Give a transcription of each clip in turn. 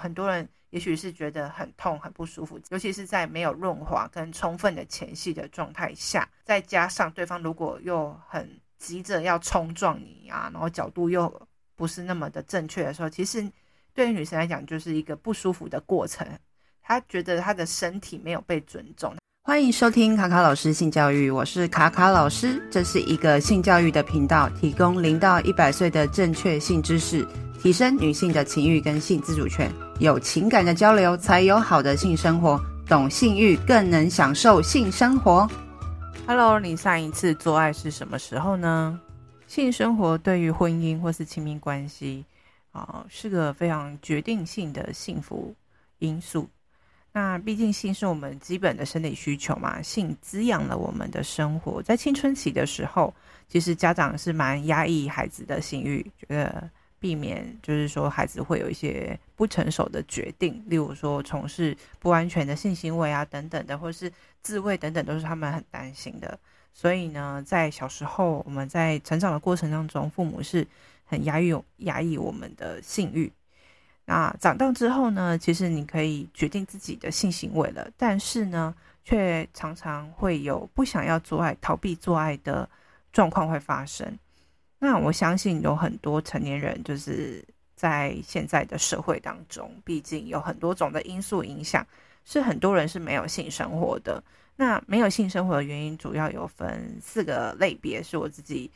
很多人也许是觉得很痛、很不舒服，尤其是在没有润滑跟充分的前戏的状态下，再加上对方如果又很急着要冲撞你啊，然后角度又不是那么的正确的时候，其实对于女生来讲就是一个不舒服的过程。她觉得她的身体没有被尊重。欢迎收听卡卡老师性教育，我是卡卡老师，这是一个性教育的频道，提供零到一百岁的正确性知识，提升女性的情欲跟性自主权，有情感的交流才有好的性生活，懂性欲更能享受性生活。Hello，你上一次做爱是什么时候呢？性生活对于婚姻或是亲密关系啊，是个非常决定性的幸福因素。那毕竟性是我们基本的生理需求嘛，性滋养了我们的生活。在青春期的时候，其实家长是蛮压抑孩子的性欲，觉得避免就是说孩子会有一些不成熟的决定，例如说从事不安全的性行为啊等等的，或是自慰等等，都是他们很担心的。所以呢，在小时候我们在成长的过程当中，父母是很压抑压抑我们的性欲。那长大之后呢，其实你可以决定自己的性行为了，但是呢，却常常会有不想要做爱、逃避做爱的状况会发生。那我相信有很多成年人，就是在现在的社会当中，毕竟有很多种的因素影响，是很多人是没有性生活的。那没有性生活的原因，主要有分四个类别，是我自己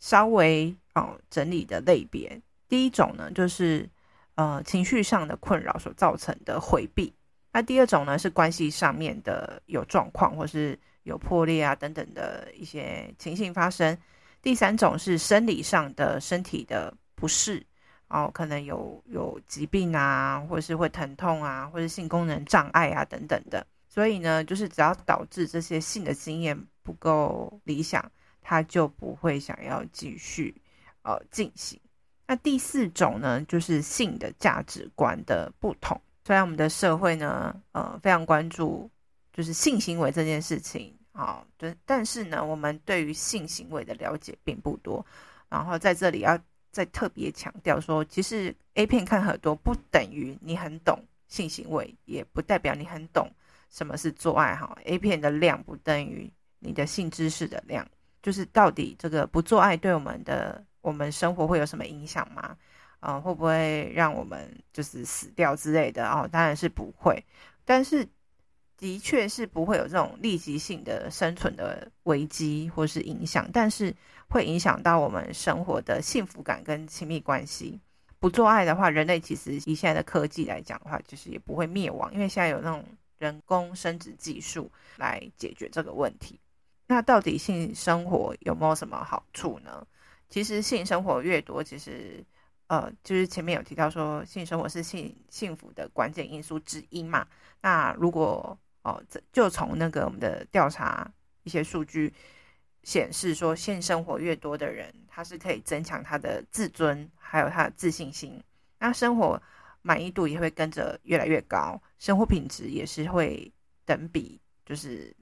稍微哦整理的类别。第一种呢，就是。呃，情绪上的困扰所造成的回避。那第二种呢，是关系上面的有状况，或是有破裂啊等等的一些情形发生。第三种是生理上的身体的不适，哦，可能有有疾病啊，或是会疼痛啊，或是性功能障碍啊等等的。所以呢，就是只要导致这些性的经验不够理想，他就不会想要继续呃进行。那第四种呢，就是性的价值观的不同。虽然我们的社会呢，呃，非常关注就是性行为这件事情啊，对，但是呢，我们对于性行为的了解并不多。然后在这里要再特别强调说，其实 A 片看很多，不等于你很懂性行为，也不代表你很懂什么是做爱哈。A 片的量不等于你的性知识的量，就是到底这个不做爱对我们的。我们生活会有什么影响吗？嗯、会不会让我们就是死掉之类的？哦，当然是不会，但是的确是不会有这种立即性的生存的危机或是影响，但是会影响到我们生活的幸福感跟亲密关系。不做爱的话，人类其实以现在的科技来讲的话，就是也不会灭亡，因为现在有那种人工生殖技术来解决这个问题。那到底性生活有没有什么好处呢？其实性生活越多，其实，呃，就是前面有提到说，性生活是性幸福的关键因素之一嘛。那如果哦，就从那个我们的调查一些数据显示说，性生活越多的人，他是可以增强他的自尊，还有他的自信心。那生活满意度也会跟着越来越高，生活品质也是会等比就是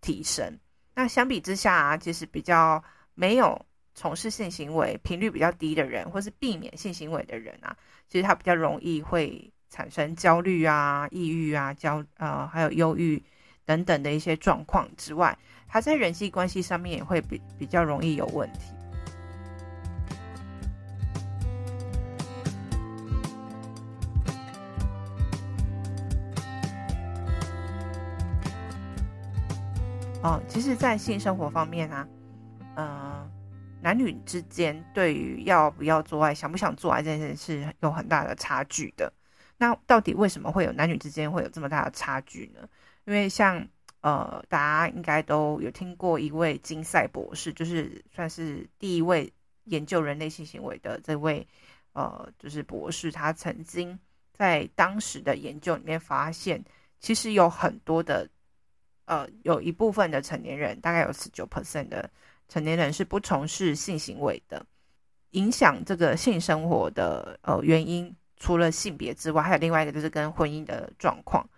提升。那相比之下啊，其实比较没有。从事性行为频率比较低的人，或是避免性行为的人啊，其实他比较容易会产生焦虑啊、抑郁啊、焦呃还有忧郁等等的一些状况之外，他在人际关系上面也会比比较容易有问题。哦，其实，在性生活方面啊，嗯、男女之间对于要不要做爱、想不想做爱这件事是有很大的差距的。那到底为什么会有男女之间会有这么大的差距呢？因为像呃，大家应该都有听过一位金赛博士，就是算是第一位研究人类性行为的这位呃，就是博士，他曾经在当时的研究里面发现，其实有很多的呃，有一部分的成年人，大概有十九 percent 的。成年人是不从事性行为的，影响这个性生活的呃原因，除了性别之外，还有另外一个就是跟婚姻的状况，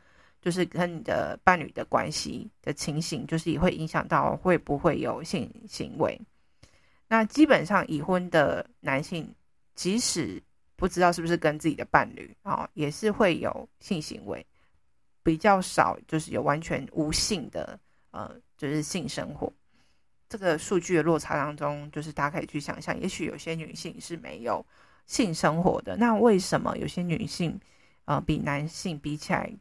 就是跟你的伴侣的关系的情形，就是也会影响到会不会有性行为。那基本上已婚的男性，即使不知道是不是跟自己的伴侣啊，也是会有性行为，比较少就是有完全无性的呃，就是性生活。这个数据的落差当中，就是大家可以去想象，也许有些女性是没有性生活的，那为什么有些女性呃比男性比起来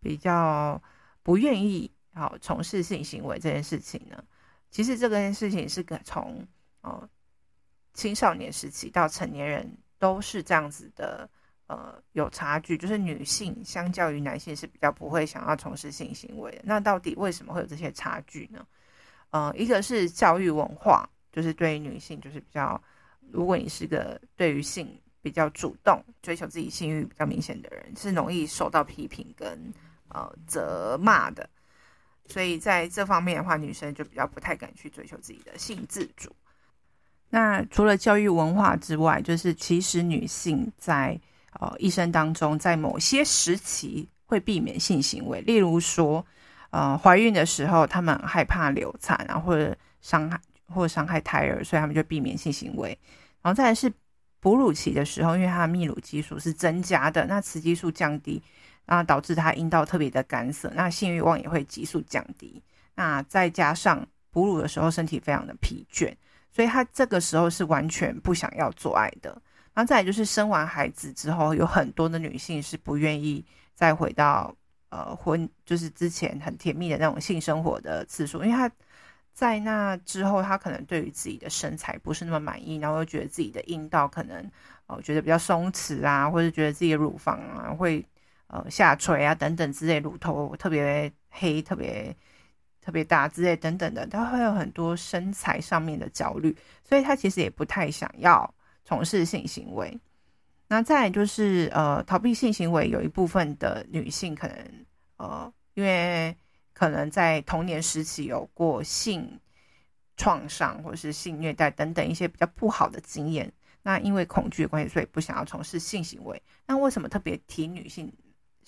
比较不愿意好、从事性行为这件事情呢？其实这件事情是个从呃青少年时期到成年人都是这样子的，呃有差距，就是女性相较于男性是比较不会想要从事性行为的。那到底为什么会有这些差距呢？呃，一个是教育文化，就是对于女性就是比较，如果你是个对于性比较主动、追求自己性欲比较明显的人，是容易受到批评跟呃责骂的。所以在这方面的话，女生就比较不太敢去追求自己的性自主。那除了教育文化之外，就是其实女性在呃一生当中，在某些时期会避免性行为，例如说，呃怀孕的时候，她们害怕流产啊，或者伤害或伤害胎儿，所以他们就避免性行为。然后再来是哺乳期的时候，因为她的泌乳激素是增加的，那雌激素降低。那导致他阴道特别的干涩，那性欲望也会急速降低。那再加上哺乳的时候身体非常的疲倦，所以他这个时候是完全不想要做爱的。然后再来就是生完孩子之后，有很多的女性是不愿意再回到呃婚，就是之前很甜蜜的那种性生活的次数，因为她在那之后，她可能对于自己的身材不是那么满意，然后又觉得自己的阴道可能哦、觉得比较松弛啊，或者觉得自己的乳房啊会。呃，下垂啊，等等之类，乳头特别黑，特别特别大之类等等的，他会有很多身材上面的焦虑，所以他其实也不太想要从事性行为。那再来就是呃，逃避性行为，有一部分的女性可能呃，因为可能在童年时期有过性创伤或者是性虐待等等一些比较不好的经验，那因为恐惧的关系，所以不想要从事性行为。那为什么特别提女性？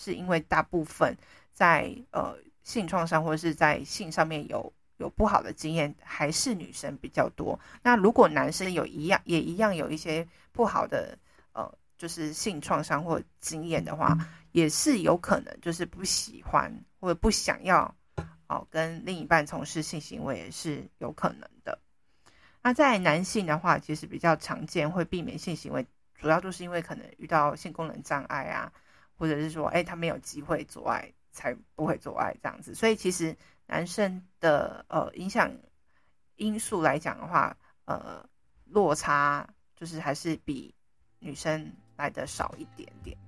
是因为大部分在呃性创伤或者是在性上面有有不好的经验，还是女生比较多。那如果男生有一样也一样有一些不好的呃就是性创伤或经验的话，也是有可能就是不喜欢或者不想要哦、跟另一半从事性行为也是有可能的。那在男性的话，其实比较常见会避免性行为，主要就是因为可能遇到性功能障碍啊。或者是说，哎，他没有机会做爱，才不会做爱这样子。所以其实男生的呃影响因素来讲的话，呃，落差就是还是比女生来的少一点点。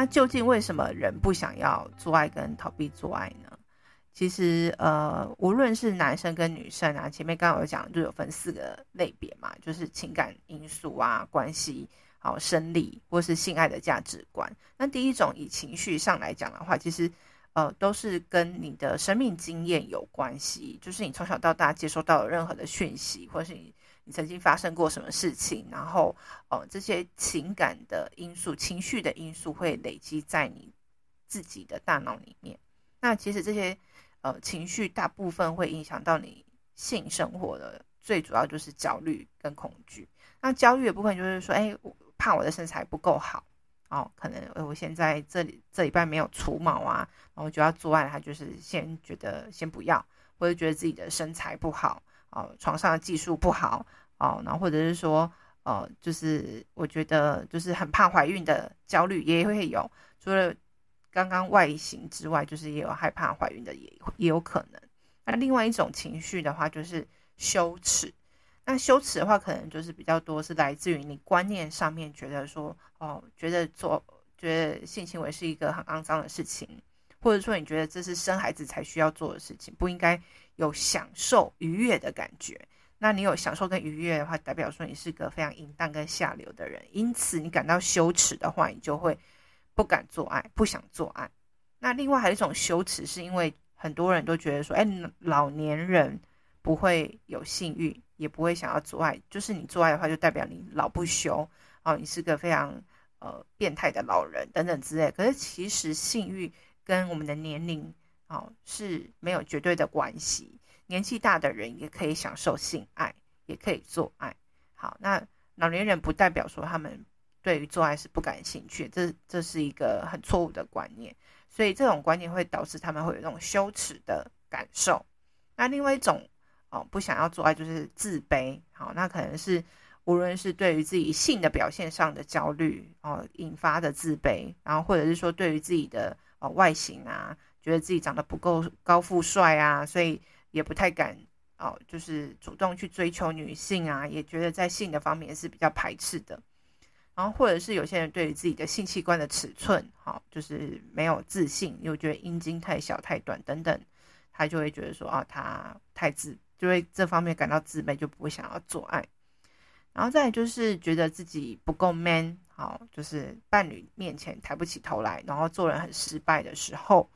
那究竟为什么人不想要做爱跟逃避做爱呢？其实，呃，无论是男生跟女生啊，前面刚刚有讲，就有分四个类别嘛，就是情感因素啊、关系、好生理或是性爱的价值观。那第一种以情绪上来讲的话，其实，呃，都是跟你的生命经验有关系，就是你从小到大接收到的任何的讯息，或是你。你曾经发生过什么事情？然后，呃，这些情感的因素、情绪的因素会累积在你自己的大脑里面。那其实这些呃情绪大部分会影响到你性生活的，最主要就是焦虑跟恐惧。那焦虑的部分就是说，哎，我怕我的身材不够好哦，可能我现在这里这礼拜没有除毛啊，然后就要做爱，他就是先觉得先不要，或者觉得自己的身材不好。哦，床上的技术不好哦，然后或者是说，呃，就是我觉得就是很怕怀孕的焦虑也会有，除了刚刚外形之外，就是也有害怕怀孕的也也有可能。那另外一种情绪的话，就是羞耻。那羞耻的话，可能就是比较多是来自于你观念上面觉得说，哦，觉得做觉得性行为是一个很肮脏的事情。或者说你觉得这是生孩子才需要做的事情，不应该有享受愉悦的感觉。那你有享受跟愉悦的话，代表说你是个非常淫荡跟下流的人，因此你感到羞耻的话，你就会不敢做爱，不想做爱。那另外还有一种羞耻，是因为很多人都觉得说，哎，老年人不会有性欲，也不会想要做爱，就是你做爱的话，就代表你老不休哦，你是个非常呃变态的老人等等之类。可是其实性欲跟我们的年龄哦是没有绝对的关系，年纪大的人也可以享受性爱，也可以做爱。好，那老年人不代表说他们对于做爱是不感兴趣，这这是一个很错误的观念。所以这种观念会导致他们会有那种羞耻的感受。那另外一种哦，不想要做爱就是自卑。好，那可能是无论是对于自己性的表现上的焦虑哦引发的自卑，然后或者是说对于自己的哦外形啊，觉得自己长得不够高富帅啊，所以也不太敢哦，就是主动去追求女性啊，也觉得在性的方面是比较排斥的。然后，或者是有些人对于自己的性器官的尺寸，好，就是没有自信，又觉得阴茎太小、太短等等，他就会觉得说啊，他太自，就会这方面感到自卑，就不会想要做爱。然后再就是觉得自己不够 man，好，就是伴侣面前抬不起头来，然后做人很失败的时候，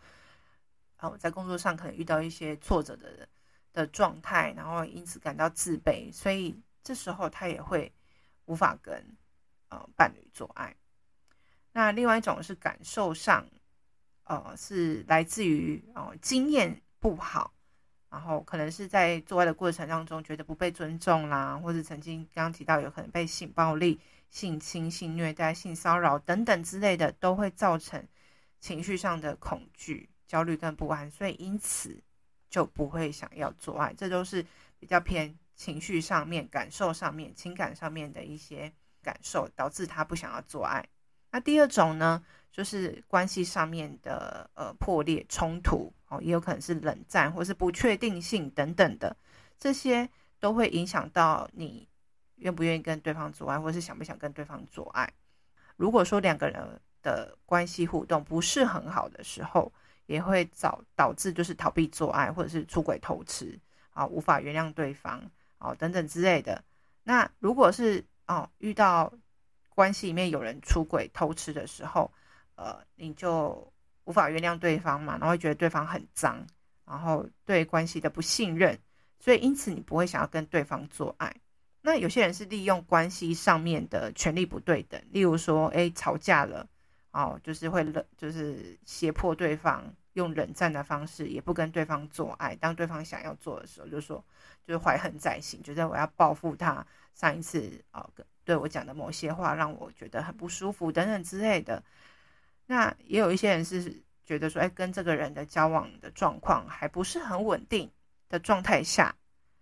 哦，在工作上可能遇到一些挫折的的状态，然后因此感到自卑，所以这时候他也会无法跟。伴侣做爱，那另外一种是感受上，呃，是来自于哦、经验不好，然后可能是在做爱的过程当中觉得不被尊重啦，或者曾经刚刚提到有可能被性暴力、性侵、性虐待、性骚扰等等之类的，都会造成情绪上的恐惧、焦虑跟不安，所以因此就不会想要做爱。这都是比较偏情绪上面、感受上面、情感上面的一些。感受导致他不想要做爱。那第二种呢，就是关系上面的呃破裂冲突哦，也有可能是冷战或是不确定性等等的，这些都会影响到你愿不愿意跟对方做爱，或是想不想跟对方做爱。如果说两个人的关系互动不是很好的时候，也会导导致就是逃避做爱，或者是出轨偷吃啊，无法原谅对方啊等等之类的。那如果是哦，遇到关系里面有人出轨偷吃的时候，呃，你就无法原谅对方嘛，然后会觉得对方很脏，然后对关系的不信任，所以因此你不会想要跟对方做爱。那有些人是利用关系上面的权利不对等，例如说，哎，吵架了，哦，就是会冷，就是胁迫对方用冷战的方式，也不跟对方做爱。当对方想要做的时候，就说，就是怀恨在心，觉得我要报复他。上一次啊，对我讲的某些话让我觉得很不舒服等等之类的。那也有一些人是觉得说，哎，跟这个人的交往的状况还不是很稳定的状态下，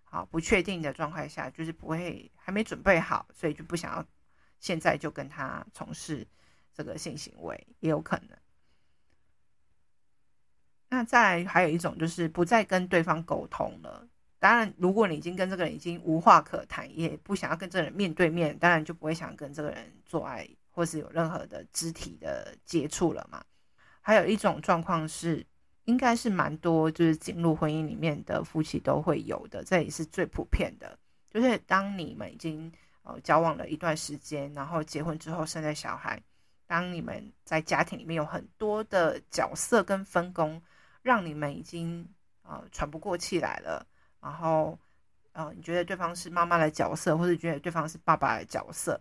好，不确定的状态下，就是不会还没准备好，所以就不想要现在就跟他从事这个性行为，也有可能。那再来还有一种就是不再跟对方沟通了。当然，如果你已经跟这个人已经无话可谈，也不想要跟这个人面对面，当然就不会想跟这个人做爱，或是有任何的肢体的接触了嘛。还有一种状况是，应该是蛮多，就是进入婚姻里面的夫妻都会有的，这也是最普遍的。就是当你们已经呃交往了一段时间，然后结婚之后生了小孩，当你们在家庭里面有很多的角色跟分工，让你们已经呃喘不过气来了。然后，呃，你觉得对方是妈妈的角色，或者觉得对方是爸爸的角色，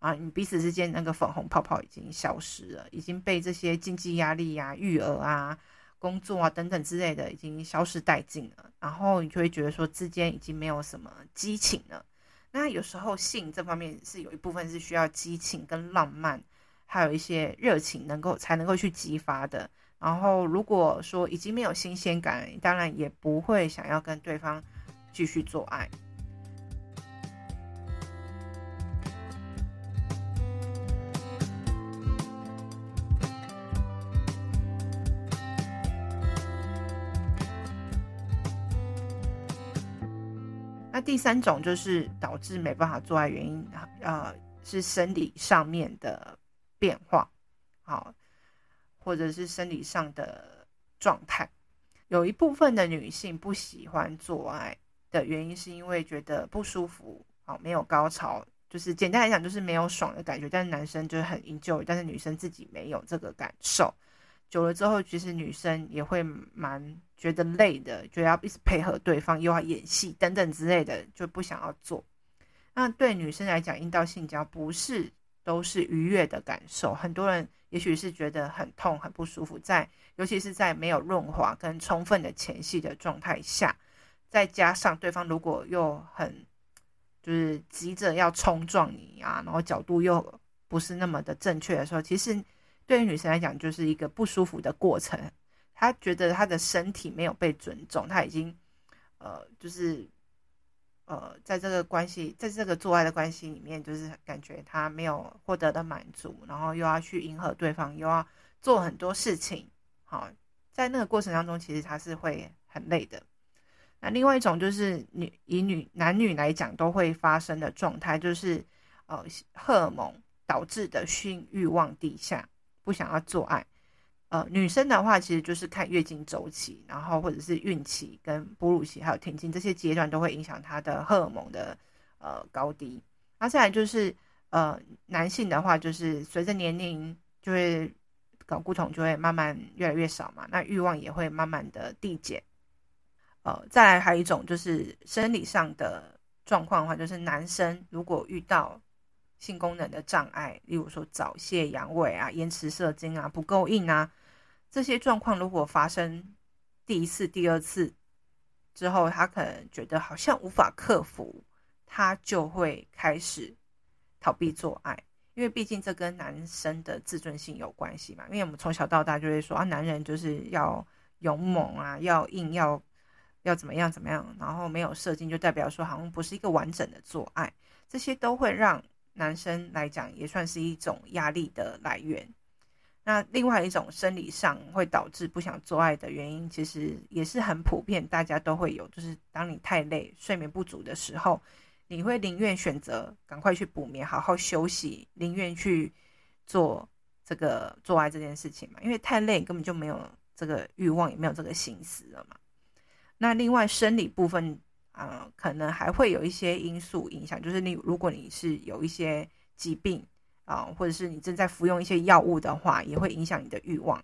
啊，你彼此之间那个粉红泡泡已经消失了，已经被这些经济压力呀、育儿啊、工作啊等等之类的已经消失殆尽了。然后你就会觉得说，之间已经没有什么激情了。那有时候性这方面是有一部分是需要激情跟浪漫，还有一些热情能够才能够去激发的。然后，如果说已经没有新鲜感，当然也不会想要跟对方继续做爱。那第三种就是导致没办法做爱原因，呃，是生理上面的变化。好。或者是生理上的状态，有一部分的女性不喜欢做爱的原因，是因为觉得不舒服，好，没有高潮，就是简单来讲就是没有爽的感觉。但是男生就是很 enjoy，但是女生自己没有这个感受。久了之后，其实女生也会蛮觉得累的，觉得要一直配合对方，又要演戏等等之类的，就不想要做。那对女生来讲，阴道性交不是都是愉悦的感受。很多人也许是觉得很痛、很不舒服，在尤其是在没有润滑跟充分的前戏的状态下，再加上对方如果又很就是急着要冲撞你啊，然后角度又不是那么的正确的时候，其实对于女生来讲就是一个不舒服的过程。她觉得她的身体没有被尊重，她已经呃就是。呃，在这个关系，在这个做爱的关系里面，就是感觉他没有获得的满足，然后又要去迎合对方，又要做很多事情。好，在那个过程当中，其实他是会很累的。那另外一种就是女以女男女来讲都会发生的状态，就是呃荷尔蒙导致的性欲望低下，不想要做爱。呃，女生的话，其实就是看月经周期，然后或者是孕期、跟哺乳期还有停经这些阶段，都会影响她的荷尔蒙的呃高低。那再来就是呃，男性的话，就是随着年龄就会睾固酮就会慢慢越来越少嘛，那欲望也会慢慢的递减。呃，再来还有一种就是生理上的状况的话，就是男生如果遇到性功能的障碍，例如说早泄、阳痿啊、延迟射精啊、不够硬啊。这些状况如果发生第一次、第二次之后，他可能觉得好像无法克服，他就会开始逃避做爱，因为毕竟这跟男生的自尊心有关系嘛。因为我们从小到大就会说啊，男人就是要勇猛啊，要硬，要要怎么样怎么样，然后没有射精就代表说好像不是一个完整的做爱，这些都会让男生来讲也算是一种压力的来源。那另外一种生理上会导致不想做爱的原因，其实也是很普遍，大家都会有，就是当你太累、睡眠不足的时候，你会宁愿选择赶快去补眠、好好休息，宁愿去做这个做爱这件事情嘛，因为太累根本就没有这个欲望，也没有这个心思了嘛。那另外生理部分啊、可能还会有一些因素影响，就是你如果你是有一些疾病。啊，或者是你正在服用一些药物的话，也会影响你的欲望。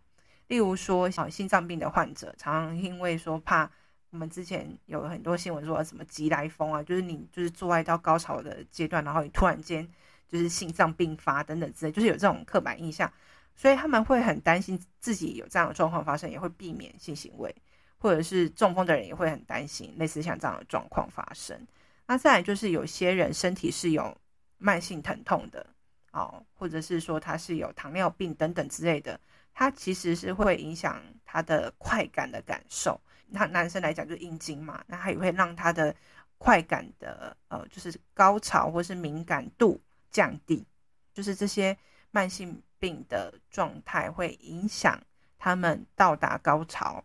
例如说，啊，心脏病的患者常常因为说怕，我们之前有很多新闻说什么急来风啊，就是你就是做爱到高潮的阶段，然后你突然间就是心脏病发等等之类，就是有这种刻板印象，所以他们会很担心自己有这样的状况发生，也会避免性行为，或者是中风的人也会很担心类似像这样的状况发生。那再来就是有些人身体是有慢性疼痛的。哦，或者是说他是有糖尿病等等之类的，他其实是会影响他的快感的感受。那男生来讲就是阴茎嘛，那他也会让他的快感的呃，就是高潮或是敏感度降低，就是这些慢性病的状态会影响他们到达高潮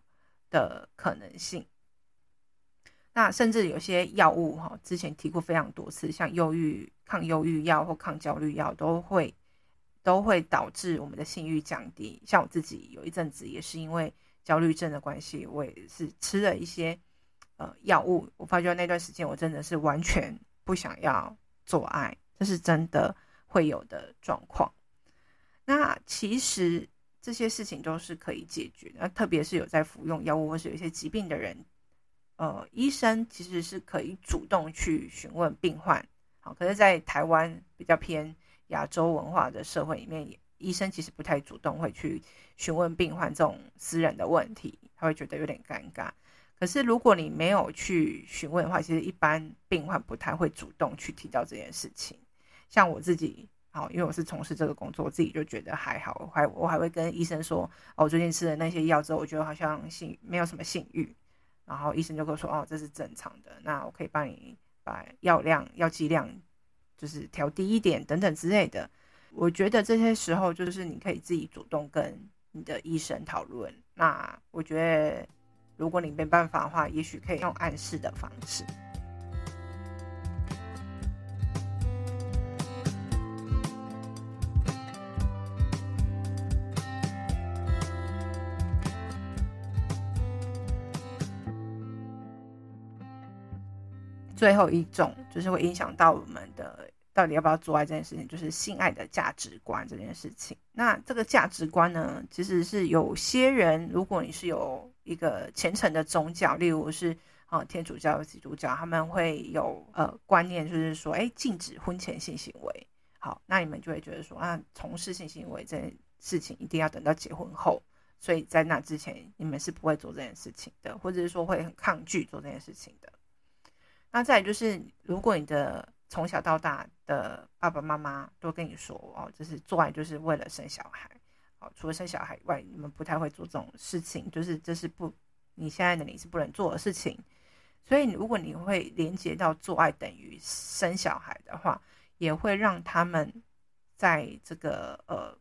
的可能性。那甚至有些药物哈，之前提过非常多次，像忧郁、抗忧郁药或抗焦虑药，都会都会导致我们的性欲降低。像我自己有一阵子也是因为焦虑症的关系，我也是吃了一些呃药物，我发觉那段时间我真的是完全不想要做爱，这是真的会有的状况。那其实这些事情都是可以解决的，那特别是有在服用药物或是有一些疾病的人。呃，医生其实是可以主动去询问病患，好，可是，在台湾比较偏亚洲文化的社会里面，医生其实不太主动会去询问病患这种私人的问题，他会觉得有点尴尬。可是，如果你没有去询问的话，其实一般病患不太会主动去提到这件事情。像我自己，好，因为我是从事这个工作，我自己就觉得还好，我还我还会跟医生说，哦，我最近吃的那些药之后，我觉得好像性没有什么性欲。然后医生就跟我说：“哦，这是正常的，那我可以帮你把药量、药剂量就是调低一点等等之类的。”我觉得这些时候就是你可以自己主动跟你的医生讨论。那我觉得如果你没办法的话，也许可以用暗示的方式。最后一种就是会影响到我们的到底要不要做爱这件事情，就是性爱的价值观这件事情。那这个价值观呢，其实是有些人，如果你是有一个虔诚的宗教，例如是啊天主教、基督教，他们会有呃观念，就是说，哎，禁止婚前性行为。好，那你们就会觉得说啊，从事性行为这件事情一定要等到结婚后，所以在那之前你们是不会做这件事情的，或者是说会很抗拒做这件事情的。那再就是，如果你的从小到大的爸爸妈妈都跟你说哦，就是做爱就是为了生小孩，哦，除了生小孩以外，你们不太会做这种事情，就是这是不你现在的你是不能做的事情。所以，如果你会连接到做爱等于生小孩的话，也会让他们在这个呃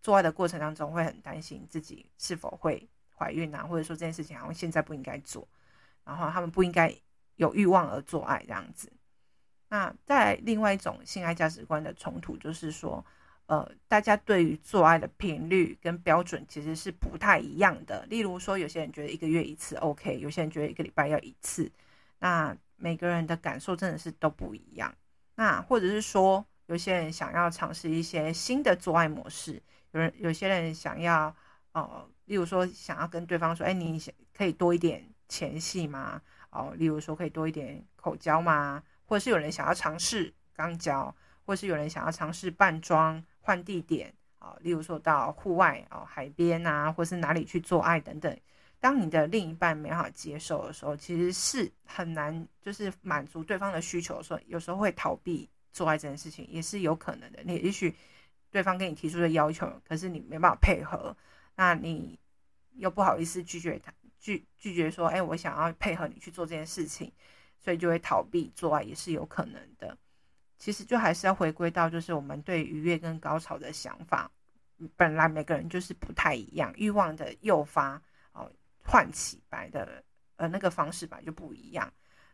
做爱的过程当中会很担心自己是否会怀孕啊，或者说这件事情好像现在不应该做，然后他们不应该有欲望而做爱这样子。那再另外一种性爱价值观的冲突，就是说，呃，大家对于做爱的频率跟标准其实是不太一样的。例如说，有些人觉得一个月一次 OK，有些人觉得一个礼拜要一次。那每个人的感受真的是都不一样。那或者是说，有些人想要尝试一些新的做爱模式，有人有些人想要，呃，例如说想要跟对方说，哎，你可以多一点前戏吗？哦，例如说可以多一点口交吗？或者是有人想要尝试肛交，或者是有人想要尝试扮装换地点啊，例如说到户外哦，海边啊，或是哪里去做爱等等。当你的另一半没办法接受的时候，其实是很难，就是满足对方的需求的时候，有时候会逃避做爱这件事情，也是有可能的。你也许对方跟你提出的要求，可是你没办法配合，那你又不好意思拒绝他，拒拒绝说，哎，我想要配合你去做这件事情，所以就会逃避做爱，也是有可能的。其实就还是要回归到，就是我们对愉悦跟高潮的想法，本来每个人就是不太一样，欲望的诱发哦。唤起白的呃那个方式吧就不一样，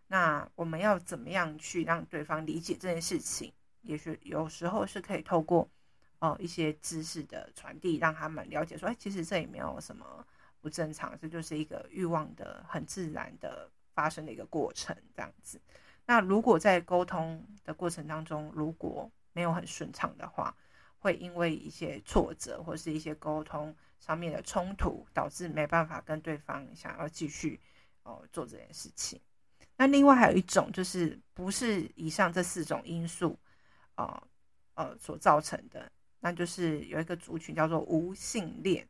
那我们要怎么样去让对方理解这件事情？也许有时候是可以透过哦、一些知识的传递，让他们了解说，哎，其实这也没有什么不正常，这就是一个欲望的很自然的发生的一个过程，这样子。那如果在沟通的过程当中，如果没有很顺畅的话，会因为一些挫折或是一些沟通上面的冲突，导致没办法跟对方想要继续哦做这件事情。那另外还有一种就是不是以上这四种因素，呃呃所造成的，那就是有一个族群叫做无性恋，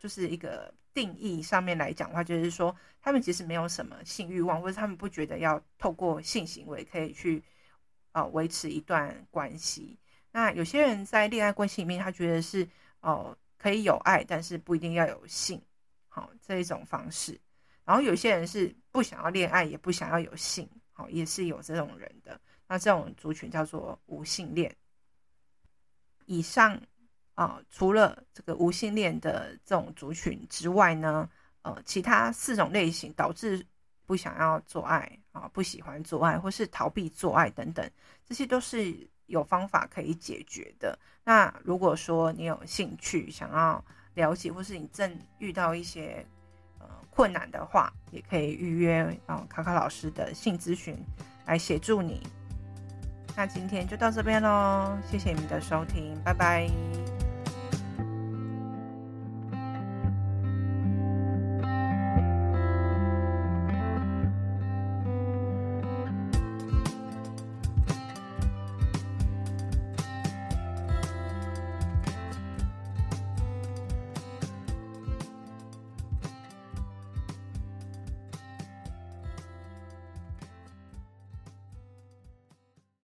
就是一个定义上面来讲的话，就是说他们其实没有什么性欲望，或者他们不觉得要透过性行为可以去呃维持一段关系。那有些人在恋爱关系里面，他觉得是哦。可以有爱，但是不一定要有性，好，这一种方式。然后有些人是不想要恋爱，也不想要有性，好，也是有这种人的。那这种族群叫做无性恋。以上啊，除了这个无性恋的这种族群之外呢，呃，其他四种类型导致不想要做爱啊，不喜欢做爱，或是逃避做爱等等，这些都是。有方法可以解决的。那如果说你有兴趣想要了解，或是你正遇到一些呃困难的话，也可以预约啊卡卡老师的性咨询来协助你。那今天就到这边喽，谢谢你们的收听，拜拜。